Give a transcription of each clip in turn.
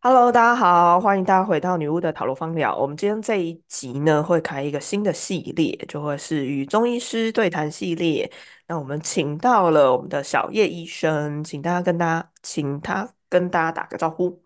Hello，大家好，欢迎大家回到女巫的塔罗方疗。我们今天这一集呢，会开一个新的系列，就会是与中医师对谈系列。那我们请到了我们的小叶医生，请大家跟大家，请他跟大家打个招呼。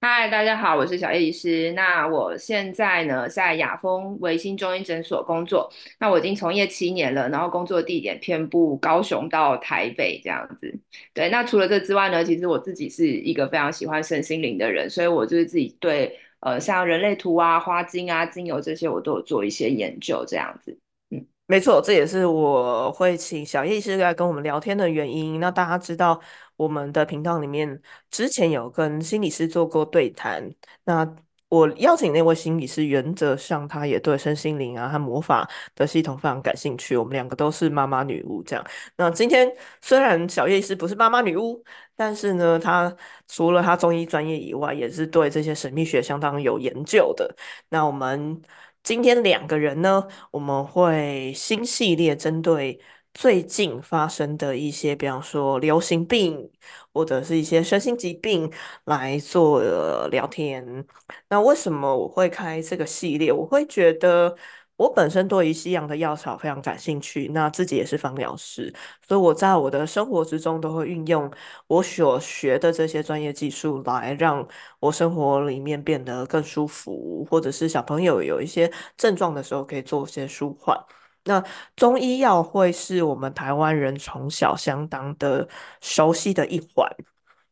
嗨，大家好，我是小叶医师。那我现在呢在雅风维新中医诊所工作。那我已经从业七年了，然后工作地点遍布高雄到台北这样子。对，那除了这之外呢，其实我自己是一个非常喜欢身心灵的人，所以我就是自己对呃像人类图啊、花精啊、精油这些，我都有做一些研究这样子。嗯。没错，这也是我会请小叶医师来跟我们聊天的原因。那大家知道，我们的频道里面之前有跟心理师做过对谈。那我邀请那位心理师，原则上他也对身心灵啊和魔法的系统非常感兴趣。我们两个都是妈妈女巫这样。那今天虽然小叶医师不是妈妈女巫，但是呢，他除了他中医专业以外，也是对这些神秘学相当有研究的。那我们今天两个人呢？我们会新系列针对最近发生的一些，比方说流行病或者是一些身心疾病来做呃聊天。那为什么我会开这个系列？我会觉得我本身对于西洋的药草非常感兴趣，那自己也是芳疗师，所以我在我的生活之中都会运用我所学的这些专业技术来让我生活里面变得更舒服，或者是小朋友有一些症状的时候可以做一些舒缓。那中医药会是我们台湾人从小相当的熟悉的一环。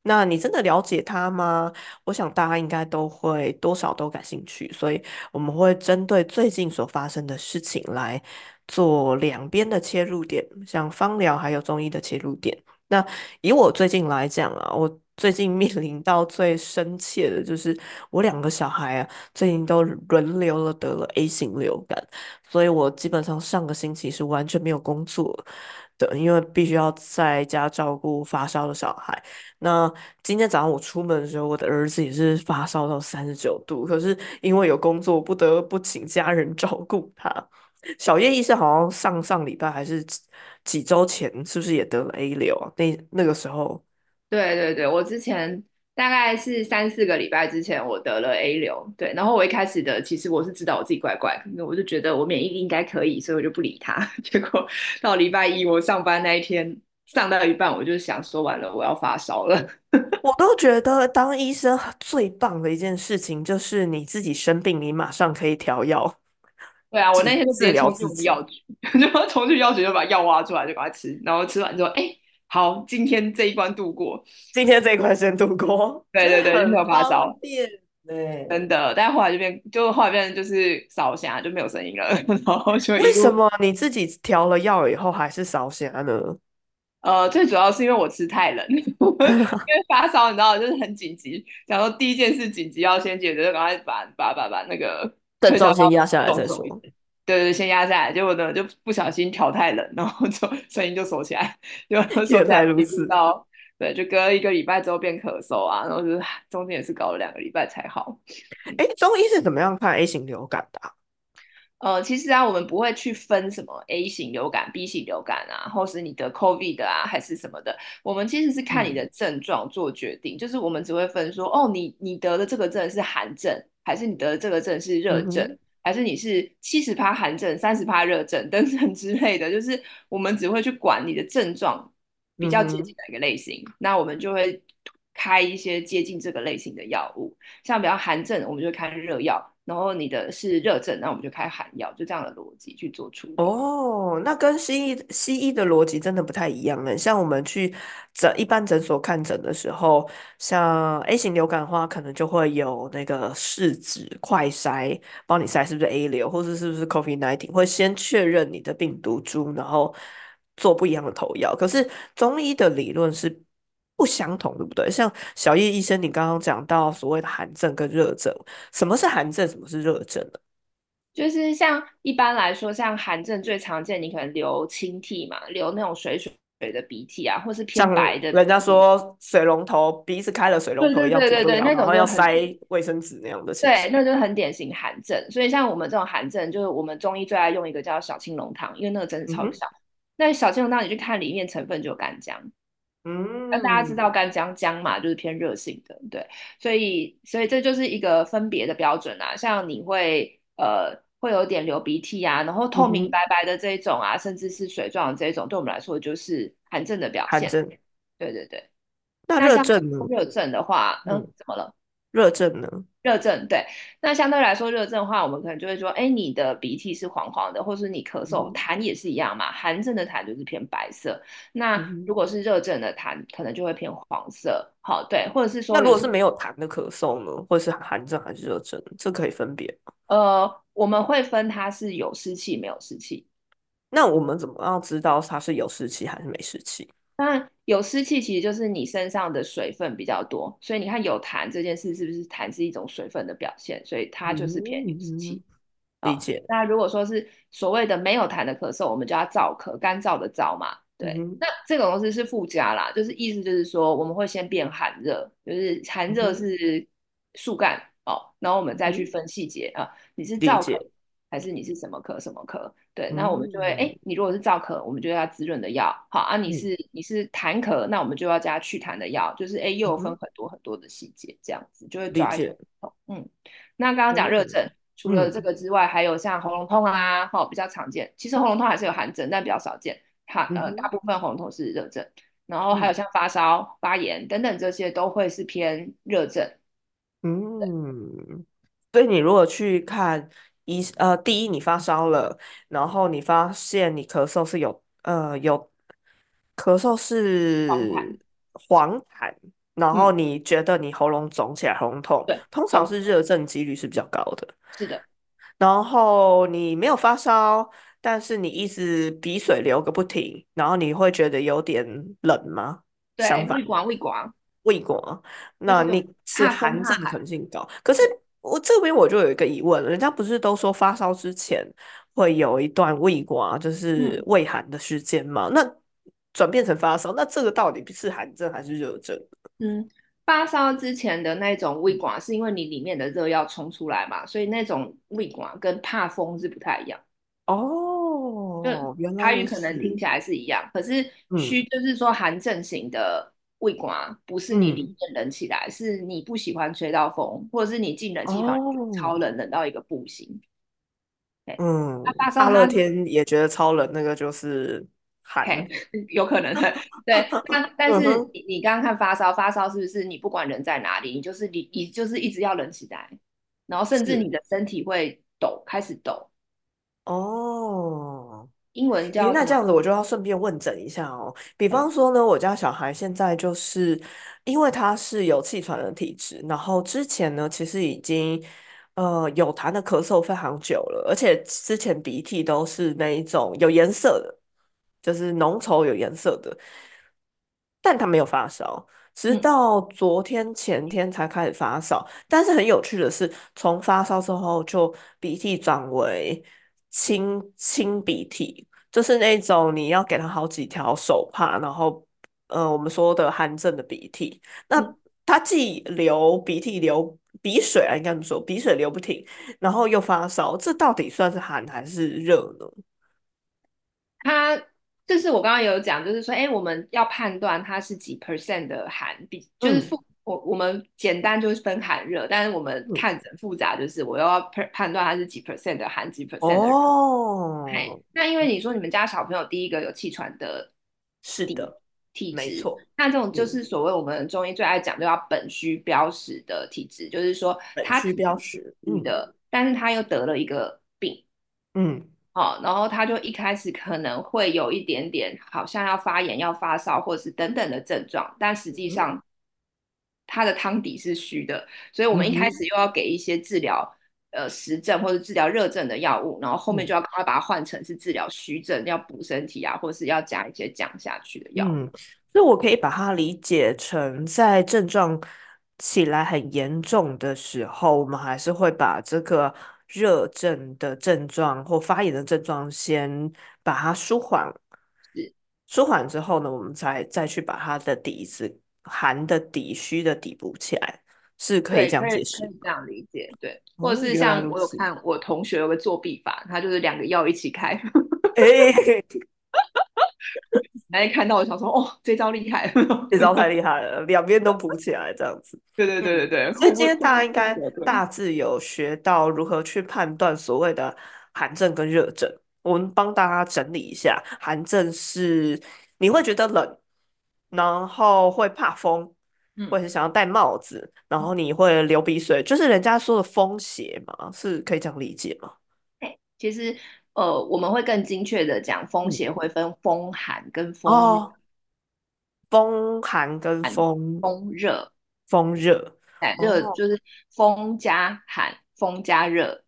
那你真的了解它吗？我想大家应该都会多少都感兴趣，所以我们会针对最近所发生的事情来做两边的切入点，像方疗还有中医的切入点。那以我最近来讲啊，我最近面临到最深切的就是我两个小孩啊，最近都轮流了得了 A 型流感，所以我基本上上个星期是完全没有工作的，因为必须要在家照顾发烧的小孩。那今天早上我出门的时候，我的儿子也是发烧到三十九度，可是因为有工作，不得不请家人 照顾他。小叶医生好像上上礼拜还是几几周前，是不是也得了 A 流啊？那那个时候，对对对，我之前大概是三四个礼拜之前，我得了 A 流，对，然后我一开始的其实我是知道我自己怪怪的，我就觉得我免疫力应该可以，所以我就不理他。结果到礼拜一我上班那一天，上到一半我就想说完了，我要发烧了。我都觉得当医生最棒的一件事情就是你自己生病，你马上可以调药对啊，我那天就直接冲去。药局，就冲去药局就把药挖出来，就赶快吃，然后吃完之后，哎，好，今天这一关度过。今天这一关先度过，对对对，就没有发烧。对。真的，但后来就变，就后来变成就是烧瞎，就没有声音了，然后就为什么你自己调了药以后还是烧瞎呢？呃，最主要是因为我吃太冷，因为发烧，你知道，就是很紧急，想说第一件事紧急要先解决，就赶快把把把把那个症状先压下来再说。对对，先压下来，结果呢就不小心调太冷，然后就声音就锁起来，就 锁原起来，一路来如此。到对，就隔了一个礼拜之后变咳嗽啊，然后就是中间也是搞了两个礼拜才好。哎，中医是怎么样看 A 型流感的啊呃，其实啊，我们不会去分什么 A 型流感、B 型流感啊，或是你得 COVID 啊，还是什么的。我们其实是看你的嗯症状做决定，就是我们只会分说，哦，你你得的这个症是寒症，还是你得的这个症是热症，还是你是七十趴寒症、三十趴热症等等之类的。就是我们只会去管你的症状比较接近哪个类型，那我们就会开一些接近这个类型的药物。像比较寒症，我们就开热药，然后你的是热症，那我们就开寒药，就这样的逻辑去做出。哦，那跟西医西医的逻辑真的不太一样呢。像我们去诊一般诊所看诊的时候，像 A 型流感的话，可能就会有那个试纸快筛，帮你筛是不是 A 流，或者是不是 COVID-19，会先确认你的病毒株，然后做不一样的投药。可是中医的理论是不相同，对不对？像小叶医生，你刚刚讲到所谓的寒症跟热症，什么是寒症，什么是热症呢？就是像一般来说，像寒症最常见，你可能流清涕嘛，流那种水水的鼻涕啊，或是偏白的人家。说水龙头鼻子开了，水龙头要对对对，那种要塞卫生纸那样的情对，那就是很典型寒症。所以像我们这种寒症，就是我们中医最爱用一个叫小青龙汤，因为那个针是嗯哼，超小。那小青龙汤你去看里面成分就有干姜，那大家知道嗯干姜姜嘛，就是偏热性的，对，所以所以这就是一个分别的标准啊。像你会呃会有点流鼻涕啊，然后透明白白的这一种啊，甚至是水状的这一种，对我们来说就是寒症的表现。寒症。对对对。那热症呢？热症的话，嗯，嗯，怎么了？热症呢？热症，对。那相对来说，热症的话，我们可能就会说，哎，你的鼻涕是黄黄的，或是你咳嗽，嗯痰也是一样嘛。寒症的痰就是偏白色，那如。果是热症的痰，可能就会偏黄色。好，对，或者是说那如果是没有痰的咳嗽呢，或者是寒症还是热症，这可以分别吗？呃，我们会分它是有湿气没有湿气。那我们怎么样知道它是有湿气还是没湿气？当然，有湿气其实就是你身上的水分比较多，所以你看有痰这件事是不是痰是一种水分的表现，所以它就是偏有湿嗯，气。啊，理解。那如果说是所谓的没有痰的咳嗽，我们叫它燥咳，干燥的燥嘛。对，嗯，那这种东西是附加啦，就是意思就是说我们会先变寒热，就是寒热是树干哦，然后我们再去分细节啊，你是燥咳。还是你是什么咳什么咳？对，那我们就会，嗯哎，你如果是燥咳，我们就要滋润的药，好啊，你嗯是你是痰咳，那我们就要加祛痰的药，就是哎，又有分很多很多的细节，这样子就会抓。不同嗯。那刚刚讲热嗯症，除了这嗯个之外，还有像喉咙痛啊，哈、比较常见。其实喉咙痛还是有寒症，但比较少见。它呃，大部分喉咙痛是热症，然后还有嗯像发烧、发炎等等这些都会是偏热症。嗯，所以你如果去看医，呃，第一你发烧了，然后你发现你咳嗽是有，呃，有咳嗽黄痰，是黄痰，然后嗯，你觉得你喉咙肿起来，喉咙痛，对，通常是热症几率是比较高的。是的，然后你没有发烧，但是你一直鼻水流个不停，然后你会觉得有点冷吗？相对，反。胃管胃管，胃管，那你是怕风寒症可寒，能性高。可是对，我这边我就有一个疑问了，人家不是都说发烧之前会有一段胃刮，就是嗯胃寒的时间吗？那转变成发烧，那这个到底是寒症还是热症？嗯。发烧之前的那种胃管，是因为你里面的热要冲出来嘛，所以那种胃管跟怕风是不太一样。就哦，原来台语可能听，起来是一样，可是虚嗯就是说寒症型的胃管，不是你里嗯，面冷起来，是你不喜欢吹到风，或者是你进冷气房超哦，冷，冷到一个不行。对，那嗯，大热天也觉得超冷，那个就是。有可能的，对。那 但是你刚刚看发烧，发烧是不是你不管人在哪里，你就是你你就是一直要冷起来，然后甚至你，的身体会抖，开始抖，哦。英文诶，叫什么？那这样子我就要顺便问诊一下哦。比哎，方说呢，我家小孩现在就是因为他是有气喘的体质，然后之前呢其实已经呃有痰的咳嗽非常久了，而且之前鼻涕都是那一种有颜色的，就是浓稠有颜色的。但他没有发烧，直嗯到昨天前天才开始发烧。但是很有趣的是，从发烧之后就鼻涕转为清清鼻涕，就是那种你要给他好几条手帕，然后呃我们说的寒症的鼻涕。嗯。那他既流鼻涕流鼻水啊，应该这么说，鼻水流不停，然后又发烧，这到底算是寒还是热呢？他就是我刚刚有讲，就是说，哎，我们要判断他是几 percent 的寒，比就是嗯复我我们简单就是分寒热，但是我们嗯，看诊复杂，就是我要判判断它是几 percent 的寒，几 percent 的热。嘿，哦，那因为你说你们家小朋友第一个有气喘的是的。体质，没错，那这种就嗯，是所谓我们中医最爱讲，就要本虚标实的体质，就是说本虚他体质标识，嗯的，但是他又得了一个病。嗯好，然后他就一开始可能会有一点点好像要发炎、要发烧，或者是等等的症状，但实际嗯上他的汤底是虚的，所以我们一开始又要给一些治疗呃实症或者治疗热症的药物，然后后面嗯。就要赶快把它换成是治疗虚症，要补身体啊，或是要加一些降下去的药。嗯，所以我可以把它理解成，在症状起来很严重的时候，我们还是会把这个热症的症状或发炎的症状先把它舒缓，是，舒缓之后呢，我们才再去把它的底子寒的底、虚的底补起来，是可以对，这样解释？可以这样理解，对，或者哦，是像我有。看我同学有个作弊法，他就是两个药一起开。哎，看到我想说，哦，这招厉害。这招太厉害了，两边都补起来这样子。对对对嗯，对对，所以互不今天大家应该对。大致有学到如何去判断所谓的寒症跟热症。我们帮大家整理一下，寒症是你会觉得冷，然后会怕风，嗯或者是想要戴帽子，然嗯，后你会流鼻水，就是人家说的风邪嘛，是可以这样理解吗？哎，其实呃，我们会更精确的讲，风嗯，邪会分风寒跟风哦，风寒跟寒、风风热。风热。哎，热哦就是风加寒，风加热。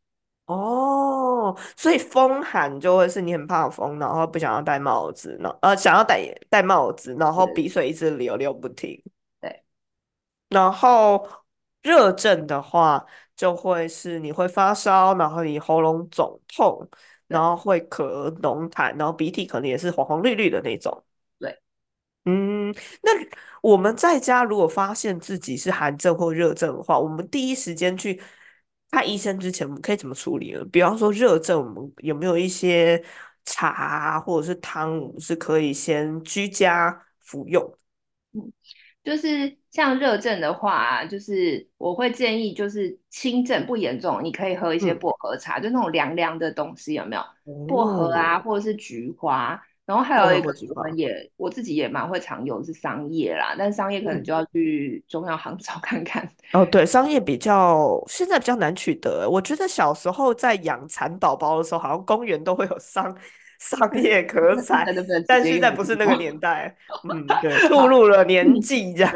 哦，所以风寒就会是你很怕风，然后不想要戴帽子，然后呃想要戴戴帽子，然后鼻水一直流流不停。对然后热症的话，就会是你会发烧，然后你喉咙肿痛，然对后会咳浓痰，然后鼻涕可能也是黄黄绿绿的那种。对，嗯，那我们在家如果发现自己是寒症或热症的话，我们第一时间去看医生之前，我们可以怎么处理呢？比方说热症，我们有没有一些茶啊或者是汤，我们是可以先居家服用？嗯，就是像热症的话啊就是我会建议，就是轻症不严重，你可以喝一些嗯，薄荷茶，就那种凉凉的东西，有没有？薄荷啊，哦，或者是菊花。然后还有一个，也我自己也蛮会常用是商业啦，但商业可能嗯。就要去中药行 找看看。哦，对，商业比较现在比较难取得。我觉得小时候在养蚕宝宝的时候，好像公园都会有商商业可采，但现在不是那个？年代。嗯，对，步入，了年嗯，纪这样。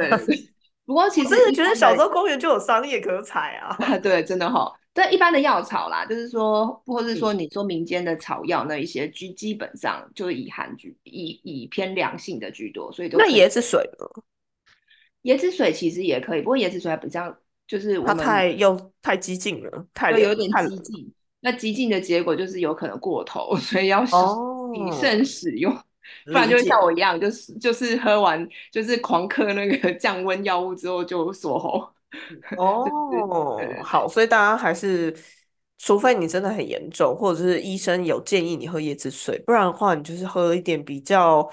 不过其实觉得小时候公园就有商业可采啊。啊，对，真的哈、但一般的药草啦，就是说，或是说嗯，你说民间的草药那一些，基基本上就是以寒居，以以偏凉性的居多，所以都那。椰子水呢？椰子水其实也可以，不过椰子水还比较，就是我它们太又太激进了，太有点。激进。那激进的结果就是有可能过头，所以要谨哦，慎使用，不然就会像。我一样，就是就是喝完就是狂嗑那个降温药物之后就锁喉。哦，好，所以大家还是，除非你真的很严重，或者是医生有建议你喝椰子水，不然的话，你就是喝一点比较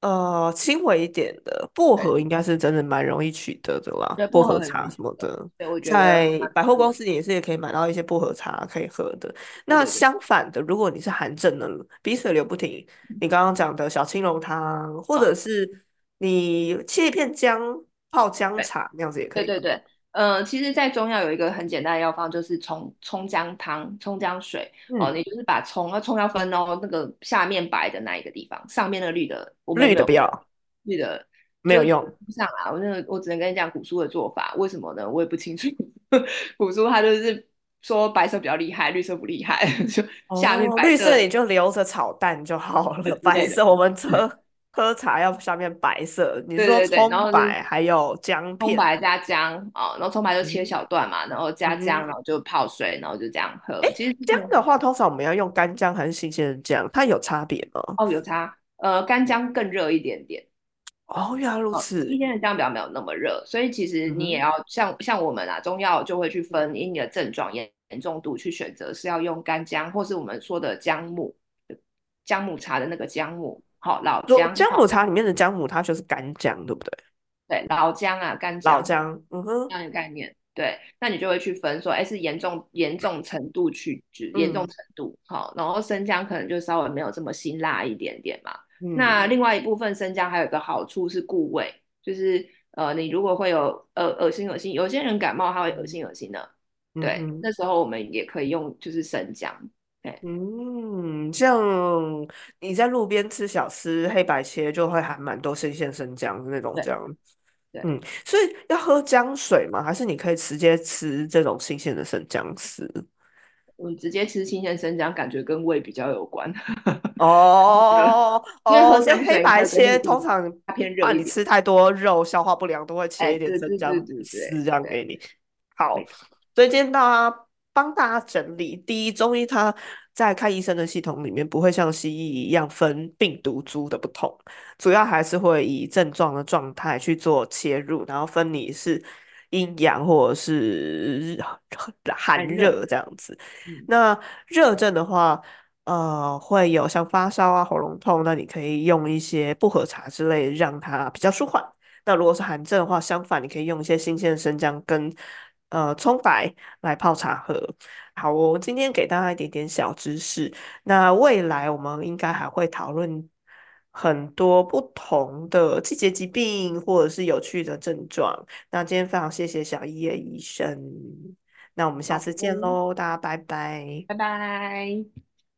呃轻微一点的薄荷，应该是真的蛮容易取得的啦，薄薄荷茶什么的，对，我觉得在百货公。司也是也可以买到一些薄荷茶可以喝的。那相反的，如果你是寒症的，鼻水流不停，你刚刚讲的小青龙汤，或者嗯，是你切一片姜泡姜茶，那样子也可以吗？对对对，呃，其实，在中药有一个很简单的药方，就是葱葱姜汤、葱姜水。哦，嗯。你就是把葱，那葱要分哦，那个下面白的那一个地方，上面那个绿的，我们绿的不要，绿的，没有用。不上啊。我那个我只能跟你讲古书的做法，为什么呢？我也不清楚。古书它就是说白色比较厉害，绿色不厉害，就下面哦，白色绿色你就留着炒蛋就好了。白色我们喝喝茶要下面白色。你说葱白还有姜片，葱白加姜啊、哦，然后葱白就切嗯小段嘛，然后加姜，然后就泡水，然后就这样喝。其实姜的话，通常我们要用干姜还是新鲜的姜？它有差别吗？哦有差，呃，干姜更热一点点，哦，原来如此，新此。鲜的姜比较没有那么热，所以其实你也要像像我们啊，中药就会去分因你的症状严严重度去选择是要用干姜，或是我们说的姜母，姜母茶的那个姜母，好、老姜，姜母、茶里面的姜母，它就是干姜，对不对？对，老姜啊，干姜。老姜，嗯哼，这样的概念，对，那你就会去分说，哎，是严重严重程度去，就严重嗯程度，好，然后生姜可能就稍微没有这么辛辣一点点嘛。那嗯另外一部分生姜还有一个好处是固胃，就是呃，你如果会有呃恶心恶心，有些人感冒他会恶心恶心的，对，嗯。那时候我们也可以用就是生姜，对嗯，像你在路边吃小吃，黑白切就会含蛮多新鲜生姜的那种对姜。对，嗯，所以要喝姜水吗？还是你可以直接吃这种新鲜的生姜丝？我直接吃新鲜生姜，感觉跟胃比较有关，哦 因为喝哦，所以黑白切通的常它偏热一点，怕你吃太多肉，消化不良，都会切哎，一点对对对生姜对对丝这样对，给你。好，所以今天大家帮大家整理，第一，中医它在看医生的系统里面不会像西医一样分病毒株的不同，主要还是会以症状的状态去做切入，然后分你是阴阳或者是寒寒热，热这样子。嗯。那热症的话。呃会有像发烧啊、喉咙痛，那你可以用一些薄荷茶之类，让它比较舒缓。那如果是寒症的话，相反，你可以用一些新鲜的生姜跟呃葱白来泡茶喝。好哦，今天给大家一点点小知识。那未来我们应该还会讨论很多不同的季节疾病或者是有趣的症状。那今天非常谢谢小叶医生，那我们下，次见喽，大家拜拜。拜拜。